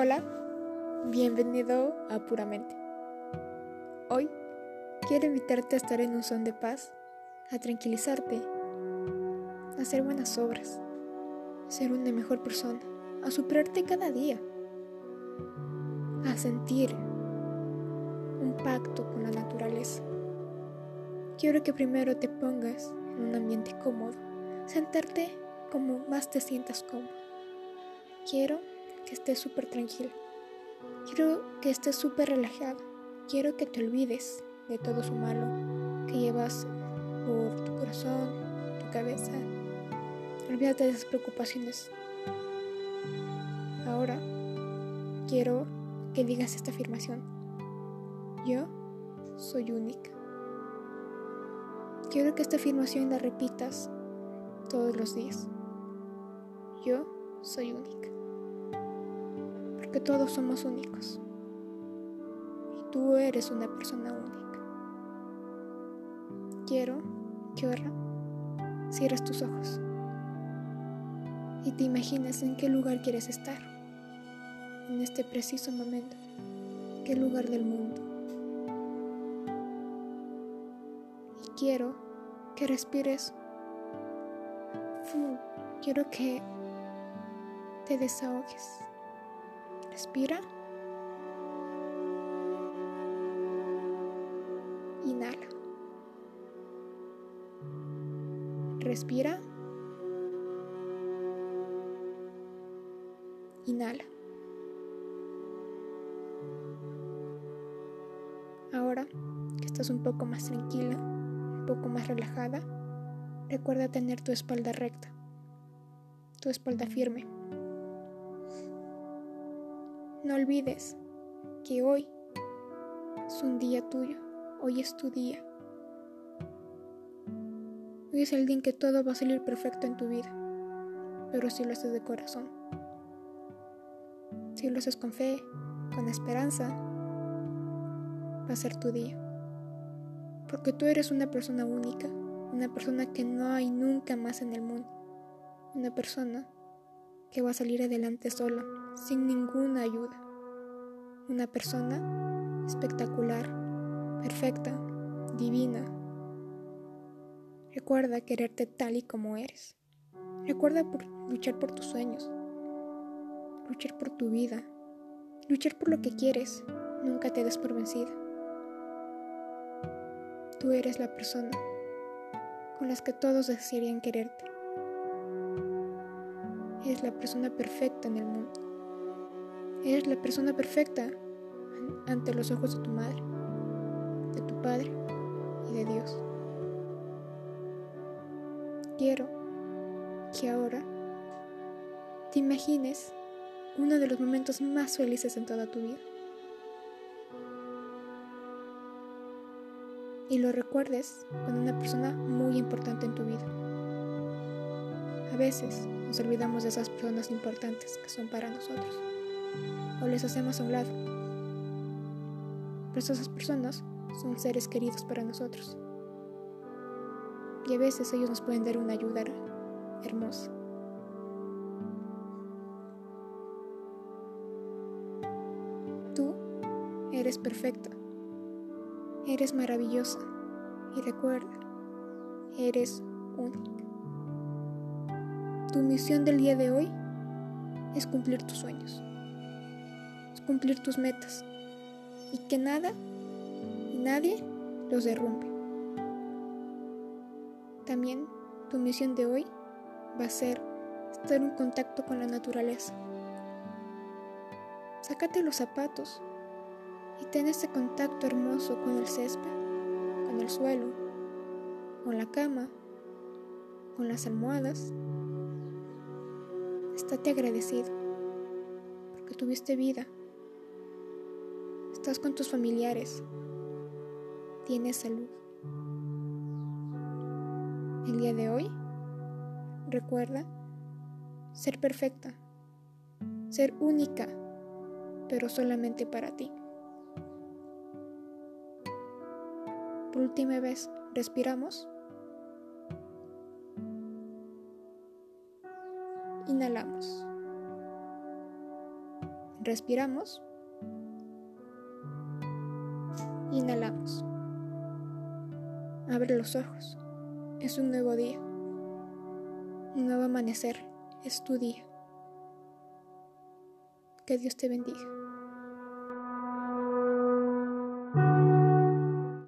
Hola, bienvenido a Puramente. Hoy quiero invitarte a estar en un son de paz, a tranquilizarte, a hacer buenas obras, a ser una mejor persona, a superarte cada día, a sentir un pacto con la naturaleza. Quiero que primero te pongas en un ambiente cómodo, sentarte como más te sientas cómodo. Quiero que estés súper tranquila. Quiero que estés súper relajada. Quiero que te olvides de todo su malo que llevas por tu corazón, tu cabeza. Olvídate de esas preocupaciones. Ahora quiero que digas esta afirmación. Yo soy única. Quiero que esta afirmación la repitas todos los días. Yo soy única porque todos somos únicos. Y tú eres una persona única. Quiero que ahora cierres tus ojos y te imagines en qué lugar quieres estar en este preciso momento, qué lugar del mundo. Y quiero que respires. Quiero que te desahogues. Respira. Inhala. Respira. Inhala. Ahora que estás un poco más tranquila, un poco más relajada, recuerda tener tu espalda recta, tu espalda firme. No olvides que hoy es un día tuyo, hoy es tu día. Hoy es el día en que todo va a salir perfecto en tu vida, pero si lo haces de corazón, si lo haces con fe, con esperanza, va a ser tu día. Porque tú eres una persona única, una persona que no hay nunca más en el mundo, una persona que va a salir adelante solo, sin ninguna ayuda. Una persona espectacular, perfecta, divina. Recuerda quererte tal y como eres. Recuerda luchar por tus sueños, luchar por tu vida, luchar por lo que quieres. Nunca te des por vencida. Tú eres la persona con las que todos desearían quererte. Eres la persona perfecta en el mundo. Eres la persona perfecta ante los ojos de tu madre, de tu padre y de Dios. Quiero que ahora te imagines uno de los momentos más felices en toda tu vida. Y lo recuerdes con una persona muy importante en tu vida. A veces nos olvidamos de esas personas importantes que son para nosotros o les hacemos a un lado. Pero esas personas son seres queridos para nosotros. Y a veces ellos nos pueden dar una ayuda hermosa. Tú eres perfecta, eres maravillosa y recuerda, eres única. Tu misión del día de hoy es cumplir tus sueños, es cumplir tus metas y que nada y nadie los derrumbe. También tu misión de hoy va a ser estar en contacto con la naturaleza. Sácate los zapatos y ten ese contacto hermoso con el césped, con el suelo, con la cama, con las almohadas Estate agradecido porque tuviste vida. Estás con tus familiares. Tienes salud. El día de hoy, recuerda ser perfecta, ser única, pero solamente para ti. Por última vez, respiramos. Inhalamos. Respiramos. Inhalamos. Abre los ojos. Es un nuevo día. Un nuevo amanecer. Es tu día. Que Dios te bendiga.